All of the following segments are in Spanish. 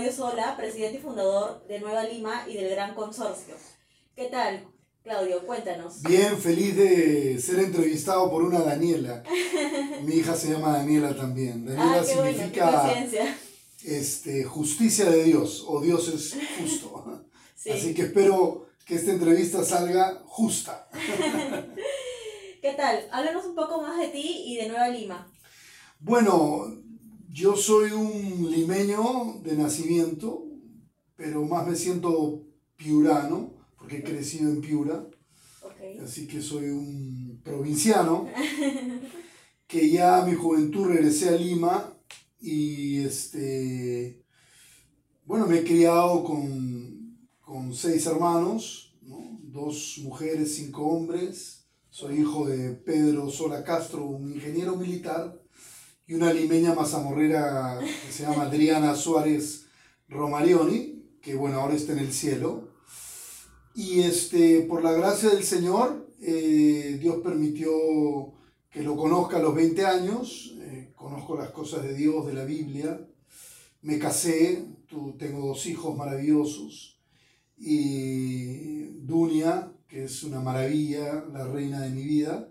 Claudio Sola, presidente y fundador de Nueva Lima y del Gran Consorcio. ¿Qué tal, Claudio? Cuéntanos. Bien, feliz de ser entrevistado por una Daniela. Mi hija se llama Daniela también. Daniela ah, qué significa bueno, este, justicia de Dios o Dios es justo. Así que espero que esta entrevista salga justa. ¿Qué tal? Háblanos un poco más de ti y de Nueva Lima. Bueno, yo soy un limeño de nacimiento, pero más me siento piurano, porque he crecido en Piura. Así que soy un provinciano, que ya a mi juventud regresé a Lima y este, bueno, me he criado con, con seis hermanos, dos mujeres, cinco hombres. Soy hijo de Pedro Sola Castro, un ingeniero militar, y una limeña mazamorrera que se llama Adriana Suárez Romarioni, que bueno, ahora está en el cielo. Y este, por la gracia del Señor, eh, Dios permitió que lo conozca a los 20 años, eh, conozco las cosas de Dios, de la Biblia, me casé, tengo dos hijos maravillosos, y Dunia, que es una maravilla, la reina de mi vida.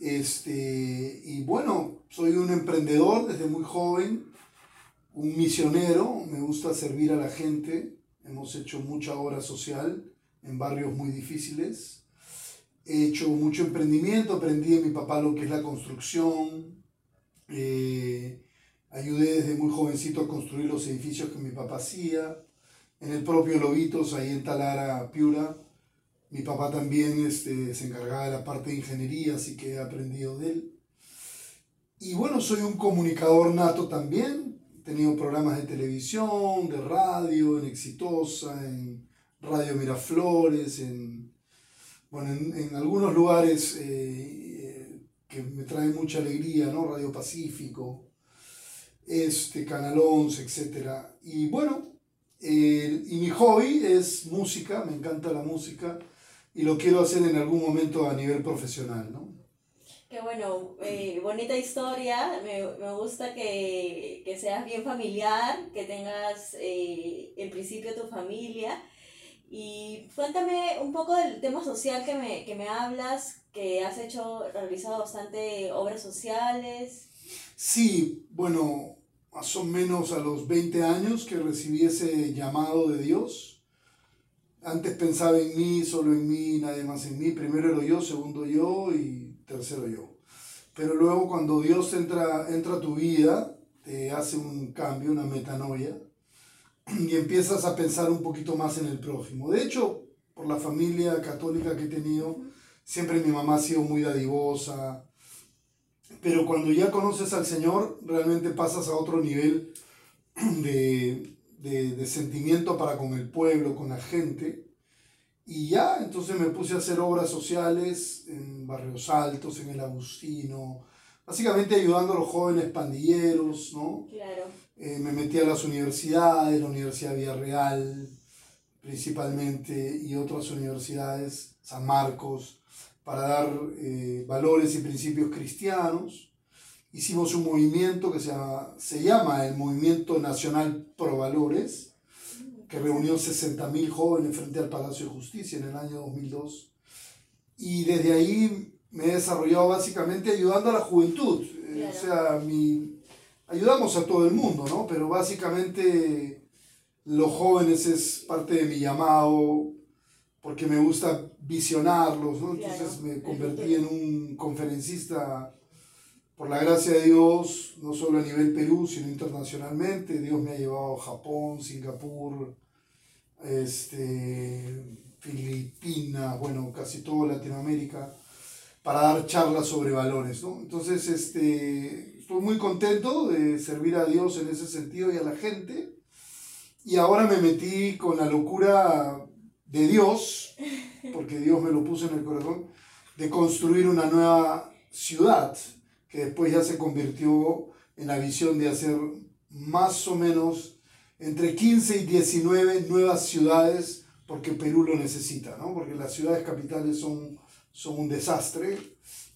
Este, y bueno, soy un emprendedor desde muy joven, un misionero, me gusta servir a la gente, hemos hecho mucha obra social en barrios muy difíciles, he hecho mucho emprendimiento, aprendí de mi papá lo que es la construcción, eh, ayudé desde muy jovencito a construir los edificios que mi papá hacía, en el propio Lobitos, ahí en Talara, Piura, mi papá también este, se encargaba de la parte de ingeniería, así que he aprendido de él. Y bueno, soy un comunicador nato también. He tenido programas de televisión, de radio, en Exitosa, en Radio Miraflores, en, bueno, en, algunos lugares eh, que me traen mucha alegría, ¿no? Radio Pacífico, este, Canal 11, etc. Y bueno, y mi hobby es música, me encanta la música y lo quiero hacer en algún momento a nivel profesional, ¿no? Qué bueno, eh, bonita historia, me, me gusta que, que, seas bien familiar, que tengas eh, en principio tu familia. Y cuéntame un poco del tema social que me, que me hablas, que has hecho, realizado bastante obras sociales. Sí, bueno, más o menos a los 20 años que recibí ese llamado de Dios antes pensaba en mí, solo en mí, nadie más en mí. Primero era yo, segundo yo y tercero yo. Pero luego cuando Dios entra, entra a tu vida, te hace un cambio, una metanoia, y empiezas a pensar un poquito más en el prójimo. De hecho, por la familia católica que he tenido, siempre mi mamá ha sido muy dadivosa, pero cuando ya conoces al Señor, realmente pasas a otro nivel de, de, sentimiento para con el pueblo, con la gente. Y ya, entonces me puse a hacer obras sociales en Barrios Altos, en el Agustino, básicamente ayudando a los jóvenes pandilleros, ¿no? Claro. Eh, me metí a las universidades, la Universidad Villarreal principalmente, y otras universidades, San Marcos, para dar eh, valores y principios cristianos hicimos un movimiento que se llama, se llama el Movimiento Nacional Pro Valores, que reunió 60.000 jóvenes frente al Palacio de Justicia en el año 2002. Y desde ahí me he desarrollado básicamente ayudando a la juventud. Eh, o sea, mi, ayudamos a todo el mundo, ¿no? Pero básicamente los jóvenes es parte de mi llamado porque me gusta visionarlos, ¿no? Entonces me convertí en un conferencista por la gracia de Dios, no solo a nivel Perú, sino internacionalmente, Dios me ha llevado a Japón, Singapur, este, Filipinas, bueno, casi toda Latinoamérica, para dar charlas sobre valores. ¿no? Entonces, este, estoy muy contento de servir a Dios en ese sentido y a la gente. Y ahora me metí con la locura de Dios, porque Dios me lo puso en el corazón, de construir una nueva ciudad que después ya se convirtió en la visión de hacer más o menos entre 15 y 19 nuevas ciudades porque Perú lo necesita, ¿no? porque las ciudades capitales son, son un desastre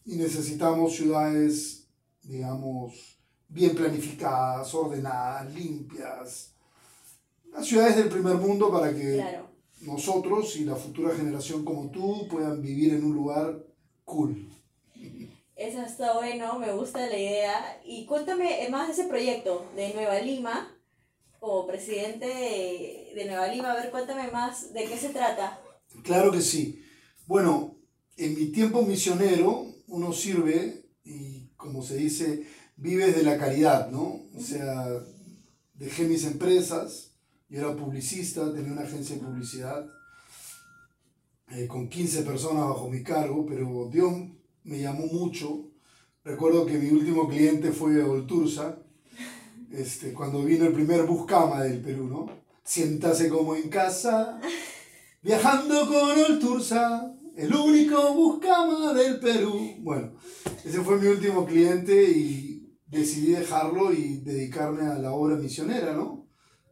y necesitamos ciudades, digamos, bien planificadas, ordenadas, limpias, Las ciudades del primer mundo para que Claro. nosotros y la futura generación como tú puedan vivir en un lugar cool. Eso está bueno, me gusta la idea. Y cuéntame más de ese proyecto de Nueva Lima, como presidente de, de Nueva Lima. A ver, cuéntame más de qué se trata. Claro que sí. Bueno, en mi tiempo misionero uno sirve y como se dice, vives de la caridad, ¿no? O sea, dejé mis empresas, yo era publicista, tenía una agencia de publicidad eh, con 15 personas bajo mi cargo, pero Dios me llamó mucho. Recuerdo que mi último cliente fue Oltursa, este, cuando vino el primer Buscama del Perú, ¿no? Siéntase como en casa, viajando con Oltursa, el único Buscama del Perú. Bueno, ese fue mi último cliente y decidí dejarlo y dedicarme a la obra misionera, ¿no?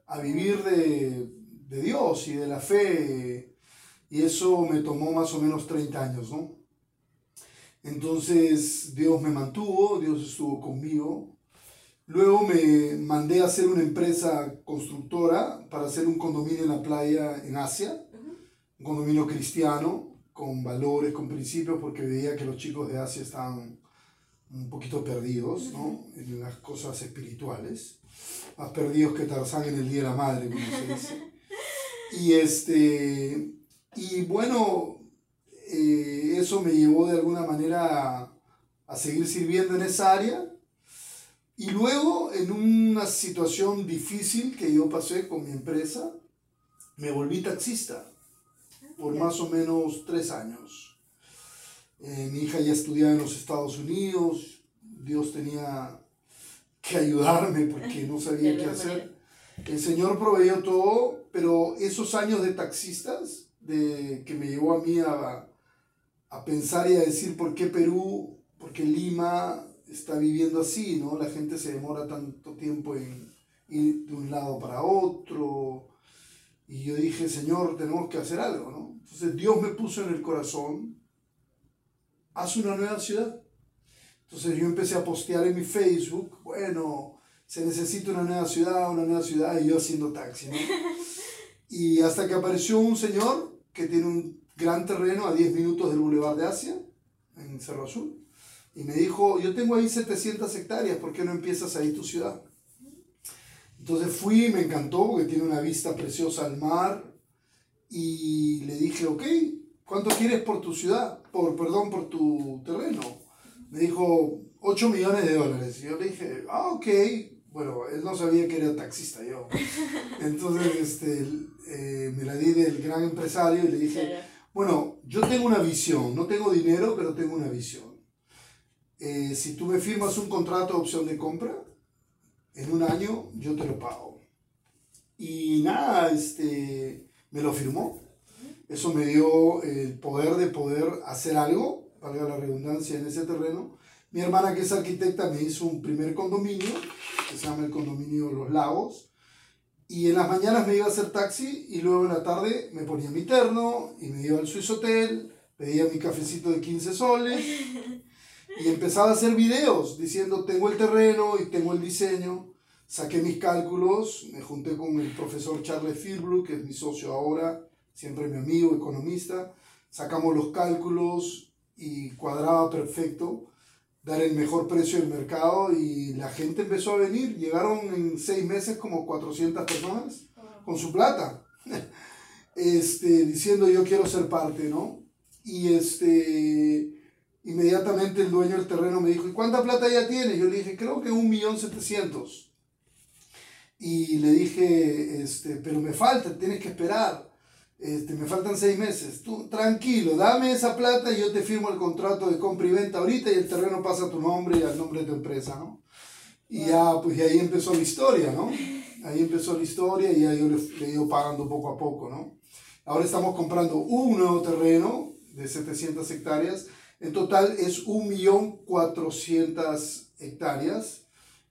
A vivir de, de Dios y de la fe. Y eso me tomó más o menos 30 años, ¿no? Entonces Dios me mantuvo, Dios estuvo conmigo. Luego me mandé a hacer una empresa constructora para hacer un condominio en la playa en Asia, un condominio cristiano, con valores, con principios, porque veía que los chicos de Asia estaban un poquito perdidos ¿no? en las cosas espirituales, más perdidos que Tarzán en el Día de la Madre, como se dice. Y, este, y bueno, eh, eso me llevó de alguna manera a, a seguir sirviendo en esa área. Y luego, en una situación difícil que yo pasé con mi empresa, me volví taxista por más o menos tres años. Eh, mi hija ya estudiaba en los Estados Unidos, Dios tenía que ayudarme porque no sabía qué hacer. El Señor proveyó todo, pero esos años de taxistas, de, que me llevó a mí a, a pensar y a decir por qué Perú, por qué Lima está viviendo así, ¿no? La gente se demora tanto tiempo en ir de un lado para otro. Y yo dije, Señor, tenemos que hacer algo, ¿no? Entonces Dios me puso en el corazón, haz una nueva ciudad. Entonces yo empecé a postear en mi Facebook, bueno, se necesita una nueva ciudad, una nueva ciudad, y yo haciendo taxi, ¿no? Y hasta que apareció un señor que tiene un gran terreno a 10 minutos del Boulevard de Asia, en Cerro Azul, y me dijo, yo tengo ahí 700 hectáreas, ¿por qué no empiezas ahí tu ciudad? Entonces fui, me encantó porque tiene una vista preciosa al mar y le dije, ok, ¿cuánto quieres por tu ciudad? Por, perdón, por tu terreno. Me dijo, 8 millones de dólares. Y yo le dije, ah, ok. Bueno, él no sabía que era taxista yo. Entonces este, eh, me la di del gran empresario y le dije. Bueno, yo tengo una visión, no tengo dinero, pero tengo una visión. Eh, si tú me firmas un contrato de opción de compra, en un año yo te lo pago. Y nada, este, me lo firmó. Eso me dio el poder de poder hacer algo, valga la redundancia, en ese terreno. Mi hermana, que es arquitecta, me hizo un primer condominio, que se llama el condominio Los Lagos. Y en las mañanas me iba a hacer taxi y luego en la tarde me ponía mi terno y me iba al Swiss Hotel, pedía mi cafecito de 15 soles y empezaba a hacer videos diciendo tengo el terreno y tengo el diseño. Saqué mis cálculos, me junté con el profesor Charles Philbrook, que es mi socio ahora, siempre mi amigo, economista. Sacamos los cálculos y cuadraba perfecto dar el mejor precio del mercado y la gente empezó a venir. Llegaron en seis meses como 400 personas con su plata, este, diciendo yo quiero ser parte, ¿no? Y este, inmediatamente el dueño del terreno me dijo, ¿y cuánta plata ya tienes? Yo le dije, creo que un millón setecientos. Y le dije, este, pero me falta, tienes que esperar. Este, me faltan seis meses. Tú, tranquilo, dame esa plata y yo te firmo el contrato de compra y venta ahorita y el terreno pasa a tu nombre y al nombre de tu empresa, ¿no? Y ya, pues y ahí empezó la historia, ¿no? Ahí empezó la historia y ya yo le, he ido pagando poco a poco, ¿no? Ahora estamos comprando un nuevo terreno de 700 hectáreas. En total es 1.400.000 hectáreas.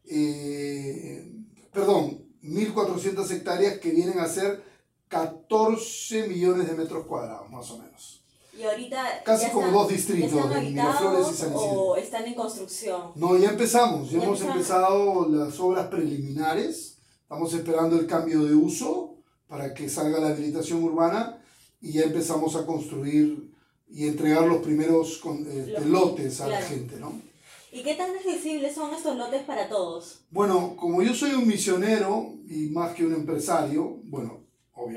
Eh, perdón, 1.400 hectáreas que vienen a ser 14 millones de metros cuadrados, más o menos. Y ahorita. Casi como están- dos distritos, de Miraflores y San Isidro. O están en construcción. No, ya empezamos, ya, Ya hemos empezado las obras preliminares, estamos esperando el cambio de uso para que salga la habilitación urbana y ya empezamos a construir y entregar los primeros con, este, lotes a la gente, ¿no? ¿Y qué tan accesibles son estos lotes para todos? Bueno, como yo soy un misionero y más que un empresario, bueno,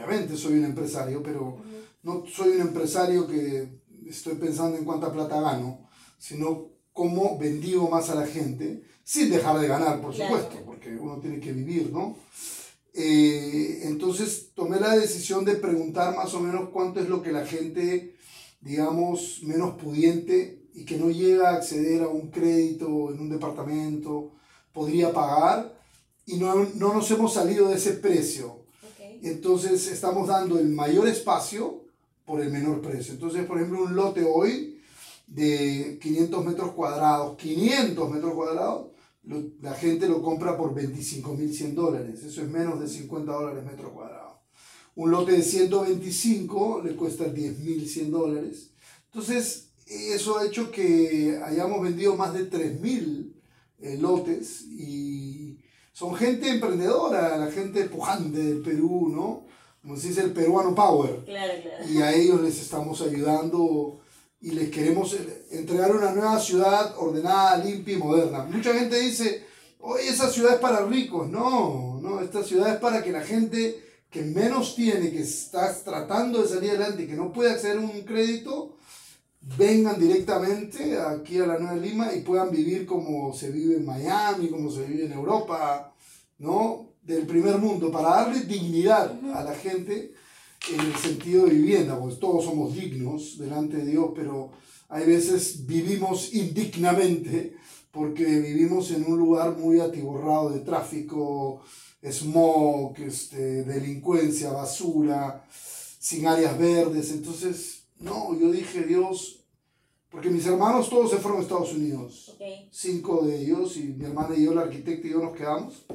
obviamente soy un empresario, pero no soy un empresario que estoy pensando en cuánta plata gano, sino cómo bendigo más a la gente, sin dejar de ganar, por supuesto, porque uno tiene que vivir, ¿no? Eh, entonces tomé la decisión de preguntar más o menos cuánto es lo que la gente, digamos, menos pudiente y que no llega a acceder a un crédito en un departamento podría pagar y no, no nos hemos salido de ese precio. Entonces estamos dando el mayor espacio por el menor precio. Entonces, por ejemplo, un lote hoy de 500 metros cuadrados, 500 metros cuadrados, la gente lo compra por 25.100 dólares. Eso es menos de 50 dólares metro cuadrado. Un lote de 125 le cuesta 10.100 dólares. Entonces, eso ha hecho que hayamos vendido más de 3.000 eh, lotes y son gente emprendedora, la gente pujante del Perú, ¿no? Como se dice el peruano power. Claro, claro. Y a ellos les estamos ayudando y les queremos entregar una nueva ciudad ordenada, limpia y moderna. Mucha gente dice, oye, esa ciudad es para ricos. No, no, esta ciudad es para que la gente que menos tiene, que está tratando de salir adelante y que no puede acceder a un crédito, vengan directamente aquí a la Nueva Lima y puedan vivir como se vive en Miami, como se vive en Europa, ¿no? Del primer mundo, para darle dignidad a la gente en el sentido de vivienda, pues todos somos dignos delante de Dios, pero hay veces vivimos indignamente porque vivimos en un lugar muy atiborrado de tráfico, smog, este, delincuencia, basura, sin áreas verdes. Entonces, no, yo dije, Dios, porque mis hermanos todos se fueron a Estados Unidos, cinco de ellos, y mi hermana y yo, la arquitecta y yo nos quedamos.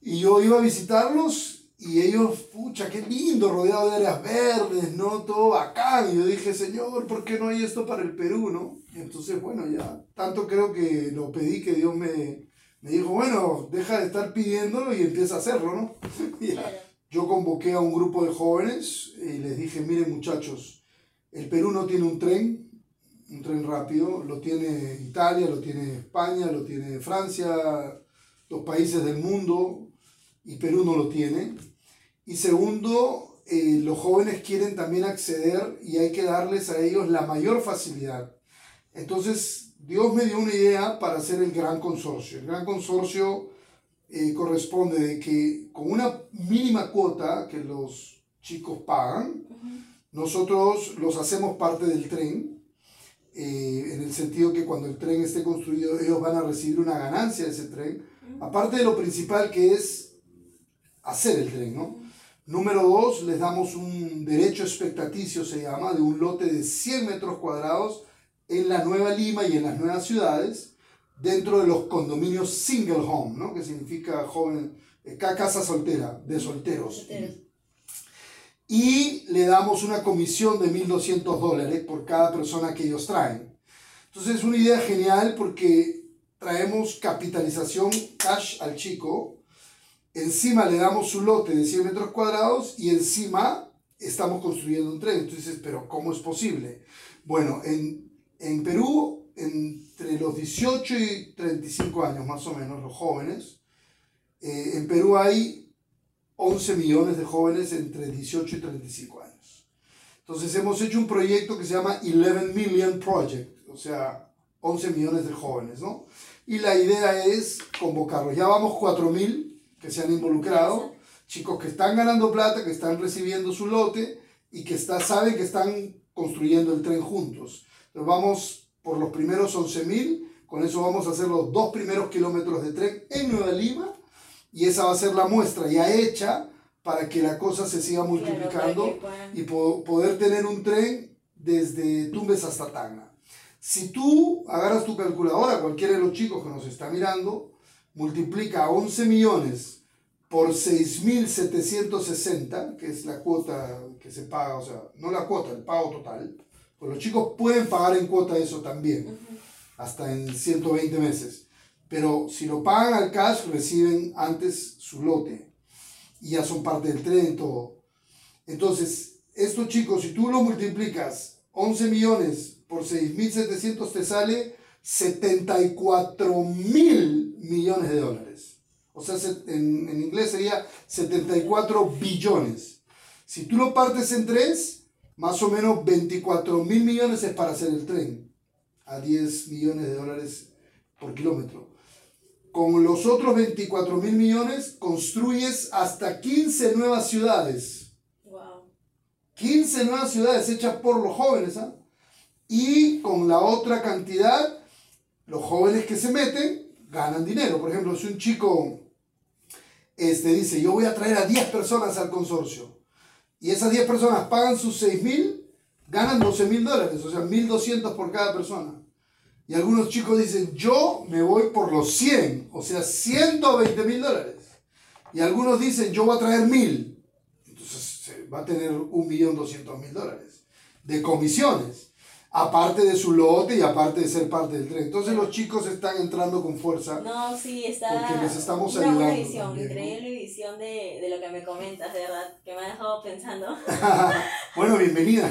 Y yo iba a visitarlos y ellos, pucha, qué lindo, rodeado de áreas verdes, ¿no? Todo bacán. Y yo dije, Señor, ¿por qué no hay esto para el Perú, no? Y entonces, bueno, ya, tanto creo que lo pedí que Dios me, me dijo, bueno, deja de estar pidiéndolo y empieza a hacerlo, ¿no? yo convoqué a un grupo de jóvenes y les dije, miren muchachos, el Perú no tiene un tren, un tren rápido, lo tiene Italia, lo tiene España, lo tiene Francia, los países del mundo, y Perú no lo tiene. Y segundo, eh, los jóvenes quieren también acceder y hay que darles a ellos la mayor facilidad. Entonces, Dios me dio una idea para hacer el gran consorcio. El gran consorcio eh, corresponde de que con una mínima cuota que los chicos pagan, nosotros los hacemos parte del tren, eh, en el sentido que cuando el tren esté construido ellos van a recibir una ganancia de ese tren, aparte de lo principal que es hacer el tren, ¿no? Número dos, les damos un derecho expectaticio, se llama, de un lote de 100 metros cuadrados en la Nueva Lima y en las nuevas ciudades, dentro de los condominios single home, ¿no? que significa joven, eh, casa soltera, de solteros. Y le damos una comisión de 1.200 dólares por cada persona que ellos traen. Entonces es una idea genial porque traemos capitalización cash al chico, encima le damos su lote de 100 metros cuadrados y encima estamos construyendo un tren. Entonces, pero ¿cómo es posible? Bueno, en, en Perú, entre los 18 y 35 años más o menos, los jóvenes, eh, en Perú hay 11 millones de jóvenes entre 18 y 35 años. Entonces hemos hecho un proyecto que se llama 11 Million Project, o sea, 11 millones de jóvenes, ¿no? Y la idea es convocarlos. Ya vamos 4 mil que se han involucrado, chicos que están ganando plata, que están recibiendo su lote y que está, saben que están construyendo el tren juntos. Entonces vamos por los primeros 11.000, con eso vamos a hacer los dos primeros kilómetros de tren en Nueva Lima y esa va a ser la muestra ya hecha para que la cosa se siga multiplicando y poder tener un tren desde Tumbes hasta Tacna. Si tú agarras tu calculadora, cualquiera de los chicos que nos está mirando, multiplica 11 millones por 6.760, que es la cuota que se paga, o sea, no la cuota, el pago total, pues los chicos pueden pagar en cuota eso también, hasta en 120 meses. Pero si lo pagan al cash, reciben antes su lote. y ya son parte del tren, todo. Entonces, estos chicos, si tú lo multiplicas 11 millones por 6.700 te sale 74 mil millones de dólares. O sea, en, en inglés sería 74 billones. Si tú lo partes en tres, más o menos 24 mil millones es para hacer el tren a 10 millones de dólares por kilómetro. Con los otros 24 mil millones construyes hasta 15 nuevas ciudades. Wow. 15 nuevas ciudades hechas por los jóvenes. ¿ah? Y con la otra cantidad, los jóvenes que se meten ganan dinero. Por ejemplo, si un chico este, dice, yo voy a traer a 10 personas al consorcio, y esas 10 personas pagan sus 6 mil, ganan 12 mil dólares, o sea, 1.200 por cada persona. Y algunos chicos dicen, yo me voy por los 100, o sea, 120 mil dólares. Y algunos dicen, yo voy a traer mil. Entonces va a tener 1.200.000 dólares de comisiones aparte de su lote y aparte de ser parte del tren. Entonces los chicos están entrando con fuerza. No, sí, está. Porque les estamos una ayudando. visión, increíble visión de, de, lo que me comentas, de verdad, que me ha dejado pensando. bueno, bienvenida.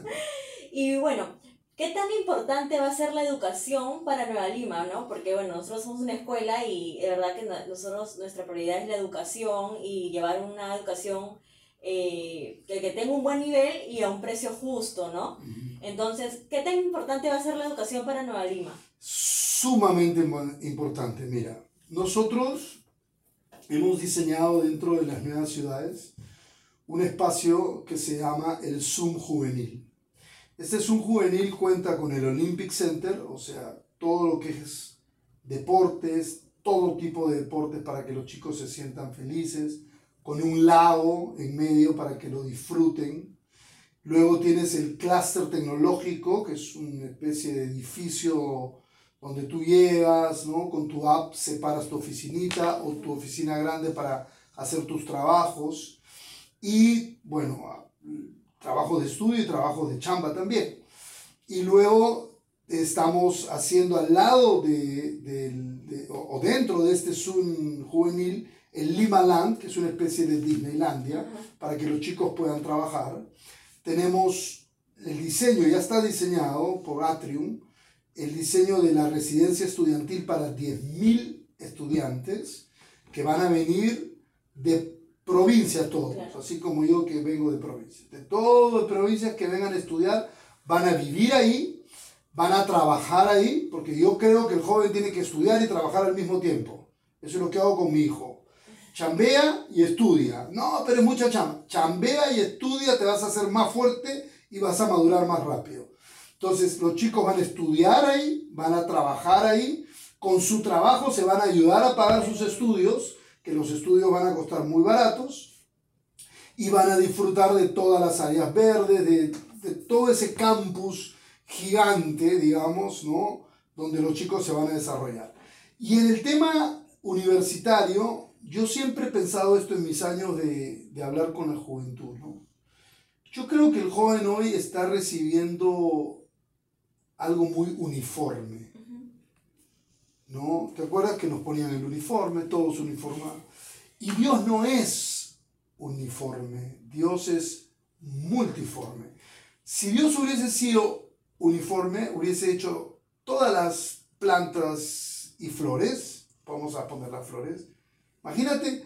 y bueno, ¿qué tan importante va a ser la educación para Nueva Lima, no? Porque bueno, nosotros somos una escuela y de verdad que nosotros, nuestra prioridad es la educación y llevar una educación eh, que, que, tenga un buen nivel y a un precio justo, ¿no? Entonces, ¿qué tan importante va a ser la educación para Nueva Lima? Sumamente importante, mira, nosotros hemos diseñado dentro de las nuevas ciudades un espacio que se llama el Zoom Juvenil. Este Zoom Juvenil cuenta con el Olympic Center, o sea, todo lo que es deportes, todo tipo de deportes para que los chicos se sientan felices, con un lago en medio para que lo disfruten. Luego tienes el clúster tecnológico, que es una especie de edificio donde tú llegas, ¿no? Con tu app separas tu oficinita o tu oficina grande para hacer tus trabajos. Y bueno, trabajo de estudio y trabajo de chamba también. Y luego estamos haciendo al lado de, o dentro de este Zoom juvenil el Lima Land, que es una especie de Disneylandia, para que los chicos puedan trabajar. Tenemos el diseño, ya está diseñado por Atrium, el diseño de la residencia estudiantil para 10.000 estudiantes que van a venir de provincias todos, así como yo que vengo de provincias. De todas las provincias que vengan a estudiar, van a vivir ahí, van a trabajar ahí, porque yo creo que el joven tiene que estudiar y trabajar al mismo tiempo. Eso es lo que hago con mi hijo chambea y estudia. No, pero es mucha chamba. Chambea y estudia, te vas a hacer más fuerte y vas a madurar más rápido. Entonces, los chicos van a estudiar ahí, van a trabajar ahí, con su trabajo se van a ayudar a pagar sus estudios, que los estudios van a costar muy baratos, y van a disfrutar de todas las áreas verdes, de, todo ese campus gigante, digamos, ¿no? Donde los chicos se van a desarrollar. Y en el tema universitario, yo siempre he pensado esto en mis años de, de hablar con la juventud, ¿no? Yo creo que el joven hoy está recibiendo algo muy uniforme, ¿no? ¿Te acuerdas que nos ponían el uniforme, todos uniformados? Y Dios no es uniforme, Dios es multiforme. Si Dios hubiese sido uniforme, hubiese hecho todas las plantas y flores, vamos a poner las flores, Imagínate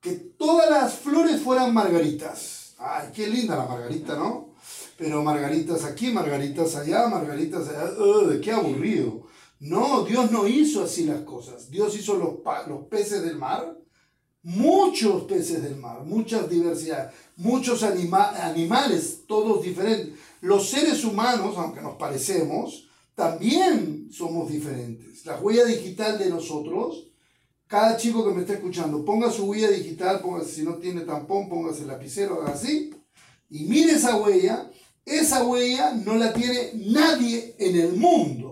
que todas las flores fueran margaritas. Ay, qué linda la margarita, ¿no? Pero margaritas aquí, margaritas allá, margaritas allá. qué aburrido! No, Dios no hizo así las cosas. Dios hizo los, los peces del mar, muchos peces del mar, muchas diversidades, muchos animales, todos diferentes. Los seres humanos, aunque nos parecemos, también somos diferentes. La huella digital de nosotros cada chico que me está escuchando, ponga su huella digital, póngase, si no tiene tampón, póngase el lapicero, así, y mire esa huella, esa huella no la tiene nadie en el mundo.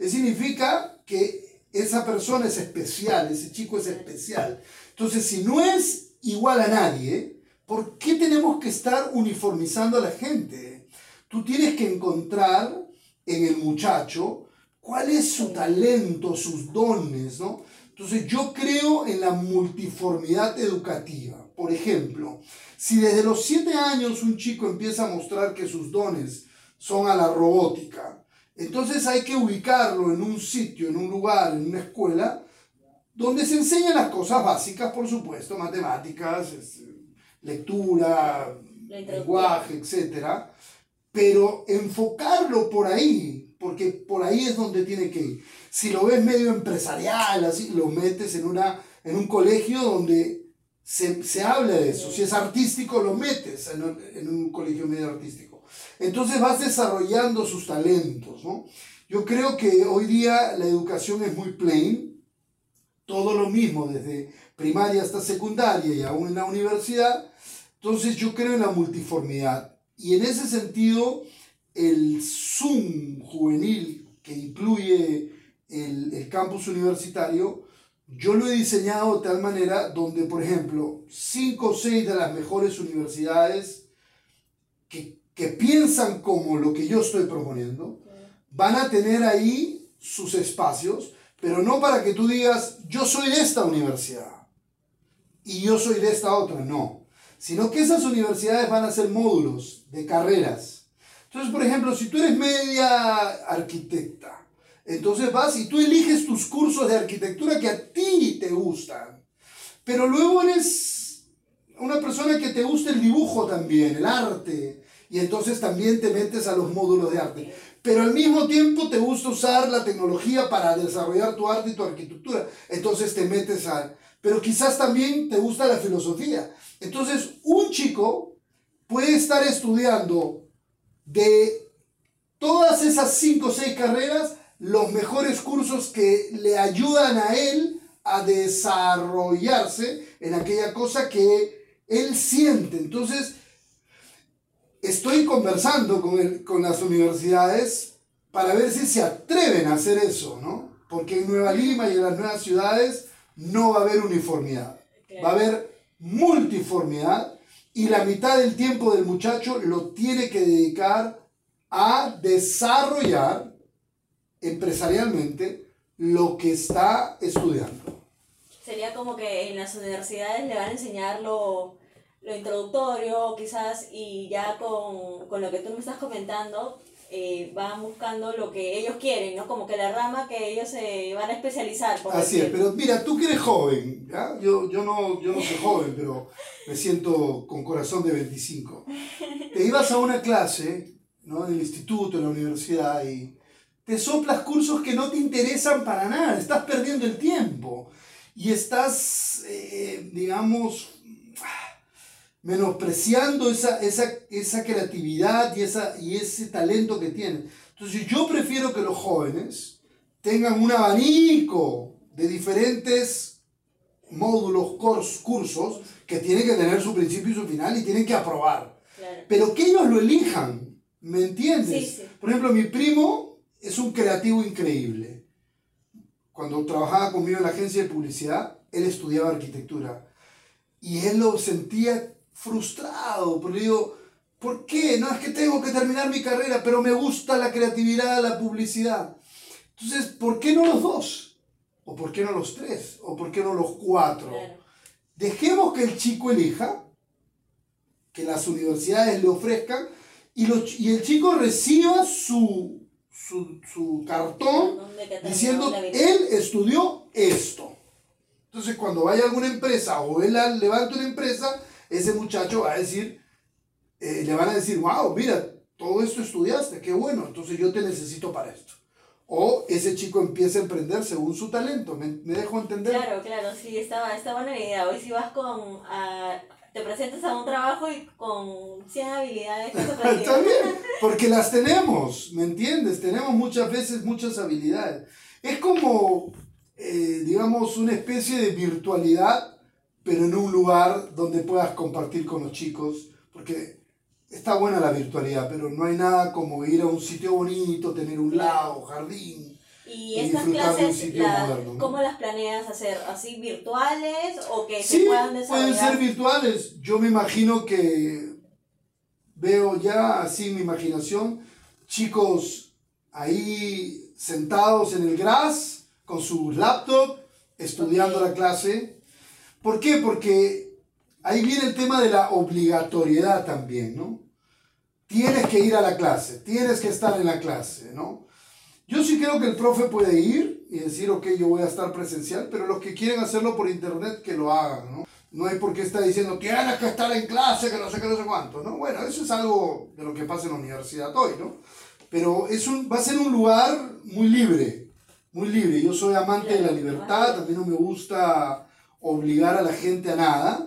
Eso significa que esa persona es especial, ese chico es especial. Entonces, si no es igual a nadie, ¿por qué tenemos que estar uniformizando a la gente? Tú tienes que encontrar en el muchacho cuál es su talento, sus dones, ¿no? Entonces yo creo en la multiformidad educativa. Por ejemplo, si desde los siete años un chico empieza a mostrar que sus dones son a la robótica, entonces hay que ubicarlo en un sitio, en un lugar, en una escuela, donde se enseñan las cosas básicas, por supuesto, matemáticas, lectura, lenguaje, etc. Pero enfocarlo por ahí, porque por ahí es donde tiene que ir. Si lo ves medio empresarial, así, lo metes en, una, en un colegio donde se, se habla de eso. Si es artístico, lo metes en un, en un colegio medio artístico. Entonces vas desarrollando sus talentos, ¿no? Yo creo que hoy día la educación es muy plain, todo lo mismo, desde primaria hasta secundaria y aún en la universidad. Entonces yo creo en la multiformidad. Y en ese sentido, el Zoom juvenil que incluye el, el campus universitario, yo lo he diseñado de tal manera donde, por ejemplo, cinco o seis de las mejores universidades que, que piensan como lo que yo estoy proponiendo, van a tener ahí sus espacios, pero no para que tú digas, yo soy de esta universidad y yo soy de esta otra, no. Sino que esas universidades van a ser módulos de carreras. Entonces, por ejemplo, si tú eres media arquitecta, entonces vas y tú eliges tus cursos de arquitectura que a ti te gustan. Pero luego eres una persona que te gusta el dibujo también, el arte. Y entonces también te metes a los módulos de arte. Pero al mismo tiempo te gusta usar la tecnología para desarrollar tu arte y tu arquitectura. Entonces te metes a pero quizás también te gusta la filosofía. Entonces, un chico puede estar estudiando de todas esas cinco o seis carreras los mejores cursos que le ayudan a él a desarrollarse en aquella cosa que él siente. Entonces, estoy conversando con, con las universidades para ver si se atreven a hacer eso, ¿no? Porque en Nueva Lima y en las nuevas ciudades no va a haber uniformidad. Va a haber multiformidad y la mitad del tiempo del muchacho lo tiene que dedicar a desarrollar empresarialmente lo que está estudiando. Sería como que en las universidades le van a enseñar lo, lo introductorio quizás y ya con, con lo que tú me estás comentando, eh, van buscando lo que ellos quieren, ¿no? Como que la rama que ellos se van a especializar. Así es, pero mira, tú que eres joven, ¿ya? Yo, yo, no, yo no soy joven, pero me siento con corazón de 25. Te ibas a una clase, ¿no? En el instituto, en la universidad, y te soplas cursos que no te interesan para nada, estás perdiendo el tiempo. Y estás, eh, digamos, menospreciando esa, esa, esa creatividad y, esa, y ese talento que tienen. Entonces yo prefiero que los jóvenes tengan un abanico de diferentes módulos, cursos, que tienen que tener su principio y su final y tienen que aprobar. Pero que ellos lo elijan, ¿me entiendes? Por ejemplo, mi primo es un creativo increíble. Cuando trabajaba conmigo en la agencia de publicidad, él estudiaba arquitectura. Y él lo sentía frustrado, porque digo, ¿por qué? No es que tengo que terminar mi carrera, pero me gusta la creatividad, la publicidad. Entonces, ¿por qué no los dos? ¿O por qué no los tres? ¿O por qué no los cuatro? Dejemos que el chico elija, que las universidades le ofrezcan, y, y el chico reciba su, su, su cartón diciendo, él estudió esto. Entonces, cuando vaya a alguna empresa o él levanta una empresa, ese muchacho va a decir, eh, le van a decir, wow, mira, todo esto estudiaste, qué bueno, entonces yo te necesito para esto. O ese chico empieza a emprender según su talento, ¿me, me dejo entender? Claro, claro, sí, está, está buena idea. Hoy si vas con, te presentas a un trabajo y con 100 habilidades También, porque las tenemos, ¿me entiendes? Tenemos muchas veces muchas habilidades. Es como, eh, digamos, una especie de virtualidad pero en un lugar donde puedas compartir con los chicos, porque está buena la virtualidad, pero no hay nada como ir a un sitio bonito, tener un lago, jardín. ¿Y estas clases, cómo las planeas hacer? ¿Así virtuales o que se puedan desarrollar? Pueden ser virtuales. Yo me imagino que veo ya así mi imaginación, chicos ahí sentados en el gras con su laptop, estudiando la clase. ¿Por qué? Porque ahí viene el tema de la obligatoriedad también, ¿no? Tienes que ir a la clase, tienes que estar en la clase, ¿no? Yo sí creo que el profe puede ir y decir, ok, yo voy a estar presencial, pero los que quieren hacerlo por internet, que lo hagan, ¿no? No hay por qué estar diciendo, tienes que estar en clase, que no sé qué, no sé cuánto, ¿no? Bueno, eso es algo de lo que pasa en la universidad hoy, ¿no? Pero es un, va a ser un lugar muy libre, muy libre. Yo soy amante de la libertad, a mí no me gusta obligar a la gente a nada.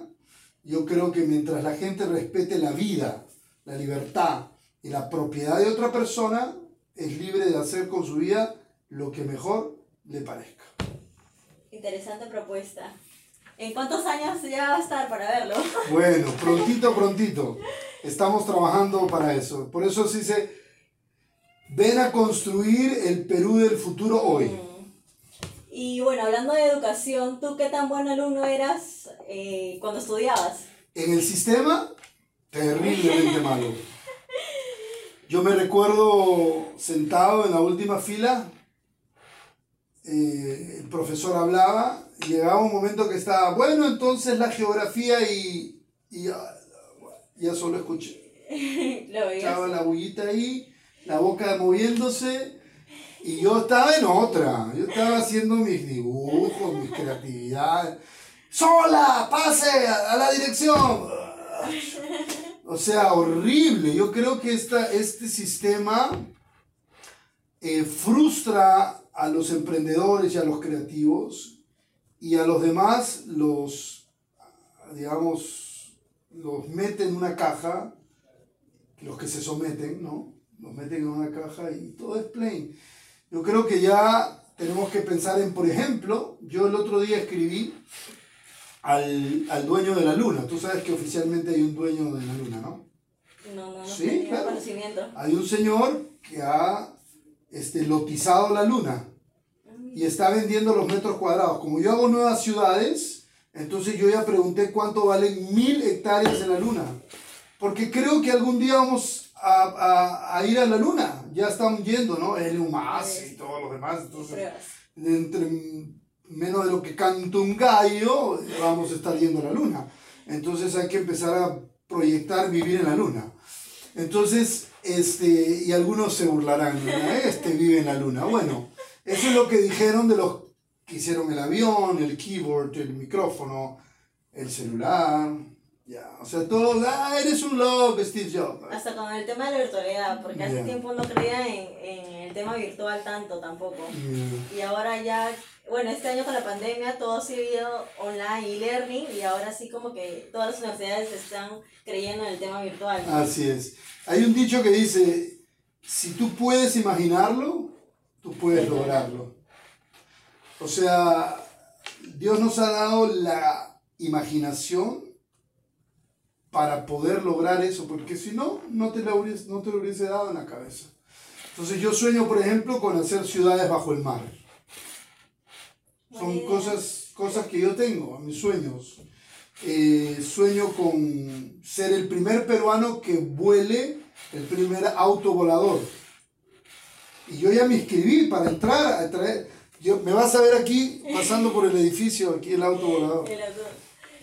Yo creo que mientras la gente respete la vida, la libertad y la propiedad de otra persona, es libre de hacer con su vida lo que mejor le parezca. Interesante propuesta. ¿En cuántos años ya va a estar para verlo? Bueno, prontito, prontito. Estamos trabajando para eso. Por eso se dice, ven a construir el Perú del futuro hoy. Y bueno, hablando de educación, ¿tú qué tan buen alumno eras eh, cuando estudiabas? En el sistema, terriblemente malo. Yo me recuerdo sentado en la última fila, eh, el profesor hablaba, y llegaba un momento que estaba, bueno, entonces la geografía y, ya, solo escuché. Estaba la bullita ahí, la boca moviéndose, y yo estaba en otra, yo estaba haciendo mis dibujos, mis creatividades. ¡Sola! ¡Pase a la dirección! O sea, horrible. Yo creo que esta, este sistema eh, frustra a los emprendedores y a los creativos y a los demás los, digamos, los mete en una caja, los que se someten, ¿no? Los meten en una caja y todo es plain. Yo creo que ya tenemos que pensar en, por ejemplo, yo el otro día escribí al, al, dueño de la luna. Tú sabes que oficialmente hay un dueño de la luna, ¿no? No, no, no. Sí, claro. conocimiento. Hay un señor que ha este, lotizado la luna y está vendiendo los metros cuadrados. Como yo hago nuevas ciudades, entonces yo ya pregunté cuánto valen mil hectáreas en la luna. Porque creo que algún día vamos a, a, a ir a la luna. Ya están yendo, ¿no? El Musk y todos los demás. Entonces, entre menos de lo que canta un gallo, vamos a estar yendo a la luna. Entonces hay que empezar a proyectar vivir en la luna. Entonces, este, y algunos se burlarán, este vive en la luna. Bueno, eso es lo que dijeron de los que hicieron el avión, el keyboard, el micrófono, el celular. Ya, o sea, todos, ah, eres un loco, Steve Jobs. Hasta con el tema de la virtualidad, porque hace tiempo no creía en, en, el tema virtual tanto tampoco. Y ahora ya bueno, este año con la pandemia todo ha sido online y learning y ahora sí como que todas las universidades están creyendo en el tema virtual. Así es. Hay un dicho que dice, si tú puedes imaginarlo, tú puedes lograrlo. O sea, Dios nos ha dado la imaginación para poder lograr eso, porque si no, no te, lo hubiese, no te lo hubiese dado en la cabeza. Entonces yo sueño, por ejemplo, con hacer ciudades bajo el mar. Son cosas, cosas que yo tengo, mis sueños. Eh, sueño con ser el primer peruano que vuele el primer auto volador. Y yo ya me inscribí para entrar a traer. Yo, me vas a ver aquí pasando por el edificio, aquí el auto volador.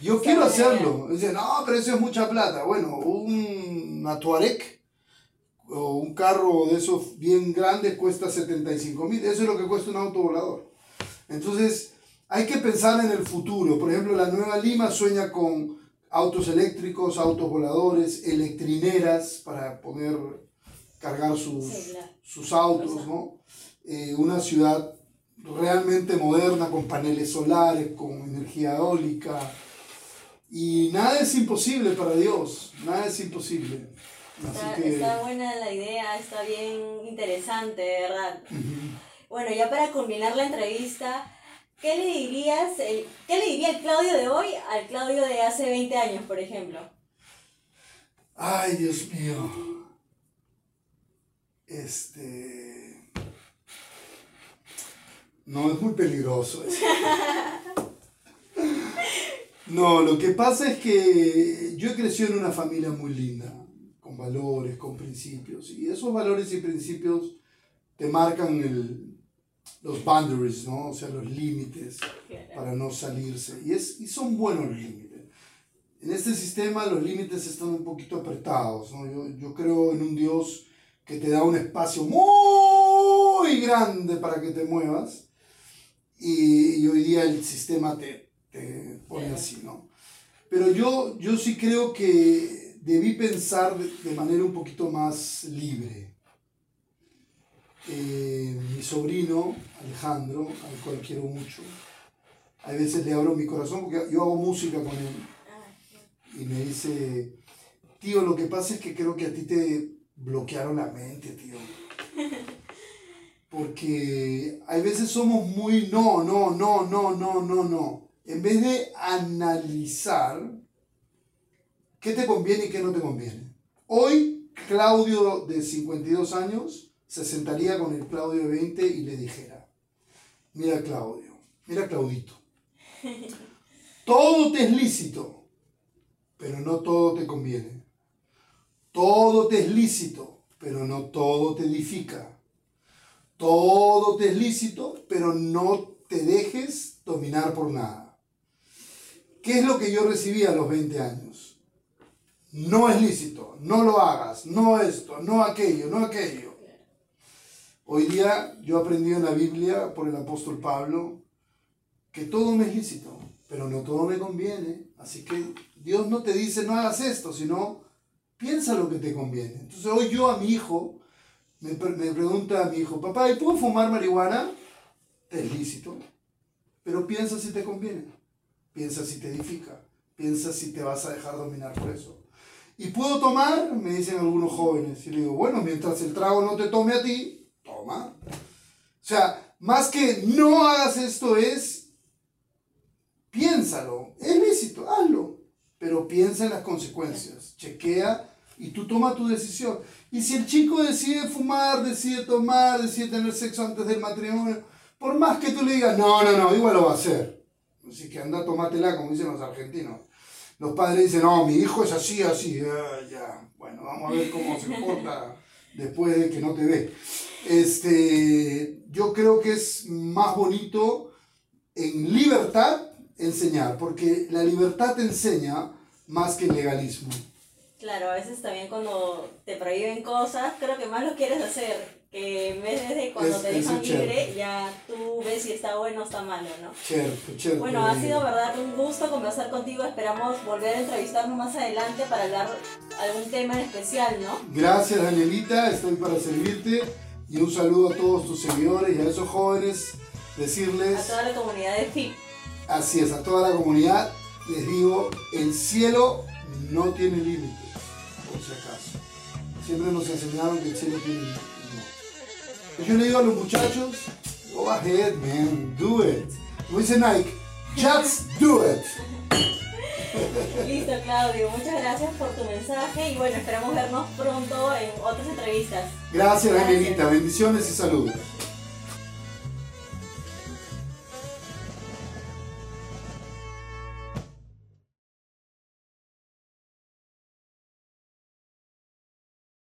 Yo quiero hacerlo. Dice, no, pero eso es mucha plata. Bueno, un Tuareg o un carro de esos bien grandes cuesta 75 mil. Eso es lo que cuesta un auto volador. Entonces, hay que pensar en el futuro. Por ejemplo, la Nueva Lima sueña con autos eléctricos, autos voladores, electrineras para poder cargar sus, sus autos, ¿no? Eh, una ciudad realmente moderna con paneles solares, con energía eólica. Y nada es imposible para Dios, nada es imposible. está, buena la idea, está bien interesante, ¿verdad? Bueno, ya para culminar la entrevista, ¿qué le dirías, ¿qué le diría el Claudio de hoy al Claudio de hace 20 años, por ejemplo? Ay, Dios mío. Este. No, es muy peligroso eso. No, lo que pasa es que yo he crecido en una familia muy linda, con valores, con principios, y esos valores y principios te marcan el, los boundaries, ¿no? O sea, los límites para no salirse. Y, es, y son buenos los límites. En este sistema los límites están un poquito apretados, ¿no? Yo, yo creo en un Dios que te da un espacio muy grande para que te muevas y, hoy día el sistema te, te pone así, ¿no? Pero yo, yo sí creo que debí pensar de, manera un poquito más libre. Eh, mi sobrino, Alejandro, al cual quiero mucho, a veces le abro mi corazón porque yo hago música con él. Y me dice, tío, lo que pasa es que creo que a ti te bloquearon la mente, tío. Porque hay veces somos muy no, no, no, no, no, no, no. En vez de analizar qué te conviene y qué no te conviene. Hoy, Claudio de 52 años se sentaría con el Claudio de 20 y le dijera, mira Claudio, mira Claudito, todo te es lícito, pero no todo te conviene. Todo te es lícito, pero no todo te edifica. Todo te es lícito, pero no te dejes dominar por nada. ¿Qué es lo que yo recibí a los 20 años? No es lícito, no lo hagas, no esto, no aquello, no aquello. Hoy día yo aprendí en la Biblia por el apóstol Pablo que todo me es lícito, pero no todo me conviene. Así que Dios no te dice no hagas esto, sino piensa lo que te conviene. Entonces hoy yo a mi hijo me, me pregunta a mi hijo, papá, ¿y puedo fumar marihuana? Es lícito, pero piensa si te conviene, piensa si te edifica, piensa si te vas a dejar dominar por eso. ¿Y puedo tomar? Me dicen algunos jóvenes. Y le digo, bueno, mientras el trago no te tome a ti, toma. O sea, más que no hagas esto es, piénsalo. Es lícito, hazlo. Pero piensa en las consecuencias. Chequea y tú toma tu decisión. Y si el chico decide fumar, decide tomar, decide tener sexo antes del matrimonio, por más que tú le digas, no, no, no, igual lo va a hacer. Así que anda, tomátela, como dicen los argentinos. Los padres dicen, no, mi hijo es así, así. Ah, ya, bueno, vamos a ver cómo se comporta después de que no te ve. Este, yo creo que es más bonito en libertad enseñar, porque la libertad te enseña más que el legalismo. Claro, a veces también cuando te prohíben cosas, creo que más lo quieres hacer. Que en vez de cuando te dejan libre, ya tú ves si está bueno o está malo, ¿no? Cierto, cierto. Bueno, ha sido verdad un gusto conversar contigo. Esperamos volver a entrevistarnos más adelante para hablar algún tema en especial, ¿no? Gracias, Danielita. Estoy para servirte. Y un saludo a todos tus seguidores y a esos jóvenes. Decirles. A toda la comunidad de FIP. Así es, a toda la comunidad. Les digo: el cielo no tiene límites por si acaso. Siempre nos enseñaron que el cielo tiene no. Yo le digo a los muchachos, go ahead, man, do it. Como dice Nike, just do it. Listo, Claudio. Muchas gracias por tu mensaje y bueno, esperamos vernos pronto en otras entrevistas. Gracias, Danielita. Bendiciones y saludos.